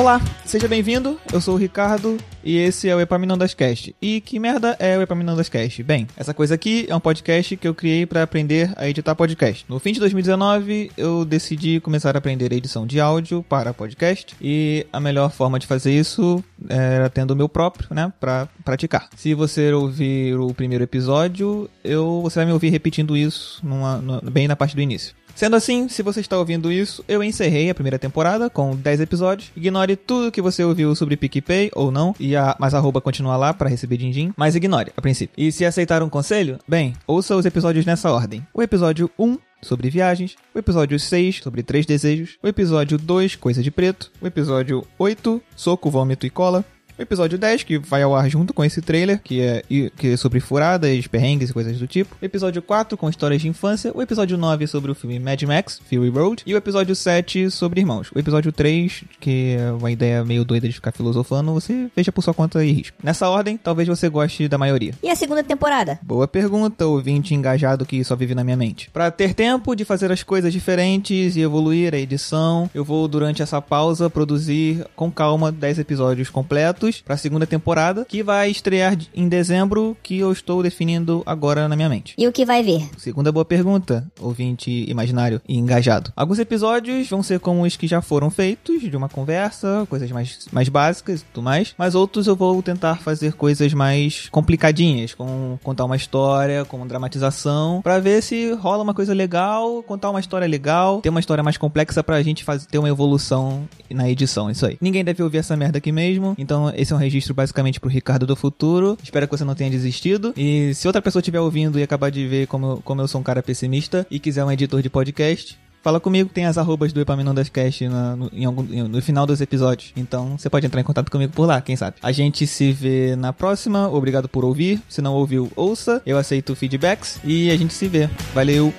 Olá, seja bem-vindo. Eu sou o Ricardo e esse é o Epaminondas Cast. E que merda é o Epaminondas Cast? Bem, essa coisa aqui é um podcast que eu criei para aprender a editar podcast. No fim de 2019, eu decidi começar a aprender a edição de áudio para podcast e a melhor forma de fazer isso era tendo o meu próprio, né, para praticar. Se você ouvir o primeiro episódio, eu você vai me ouvir repetindo isso numa, numa, bem na parte do início. Sendo assim, se você está ouvindo isso, eu encerrei a primeira temporada com 10 episódios. Ignore tudo que você ouviu sobre PicPay ou não, e a mas arroba continua lá para receber din-din, mas ignore, a princípio. E se aceitar um conselho, bem, ouça os episódios nessa ordem. O episódio 1 sobre viagens, o episódio 6 sobre três desejos, o episódio 2 coisa de preto, o episódio 8 soco, vômito e cola, o episódio 10, que vai ao ar junto com esse trailer, que é, que é sobre furadas, perrengues e coisas do tipo. O episódio 4, com histórias de infância. O episódio 9, sobre o filme Mad Max, Fury Road. E o episódio 7, sobre irmãos. O episódio 3, que é uma ideia meio doida de ficar filosofando, você veja por sua conta e risco. Nessa ordem, talvez você goste da maioria. E a segunda temporada? Boa pergunta, ouvinte engajado que só vive na minha mente. Para ter tempo de fazer as coisas diferentes e evoluir a edição, eu vou, durante essa pausa, produzir com calma 10 episódios completos para a segunda temporada, que vai estrear em dezembro, que eu estou definindo agora na minha mente. E o que vai ver? Segunda boa pergunta, ouvinte imaginário e engajado. Alguns episódios vão ser como os que já foram feitos, de uma conversa, coisas mais, mais básicas e tudo mais, mas outros eu vou tentar fazer coisas mais complicadinhas, como contar uma história, como dramatização, para ver se rola uma coisa legal, contar uma história legal, ter uma história mais complexa pra gente fazer, ter uma evolução na edição, isso aí. Ninguém deve ouvir essa merda aqui mesmo, então esse é um registro basicamente pro Ricardo do futuro. Espero que você não tenha desistido. E se outra pessoa estiver ouvindo e acabar de ver como, como eu sou um cara pessimista e quiser um editor de podcast, Fala comigo, tem as arrobas do Epaminondascast no, no, em algum, no final dos episódios. Então você pode entrar em contato comigo por lá, quem sabe. A gente se vê na próxima. Obrigado por ouvir. Se não ouviu, ouça. Eu aceito feedbacks. E a gente se vê. Valeu!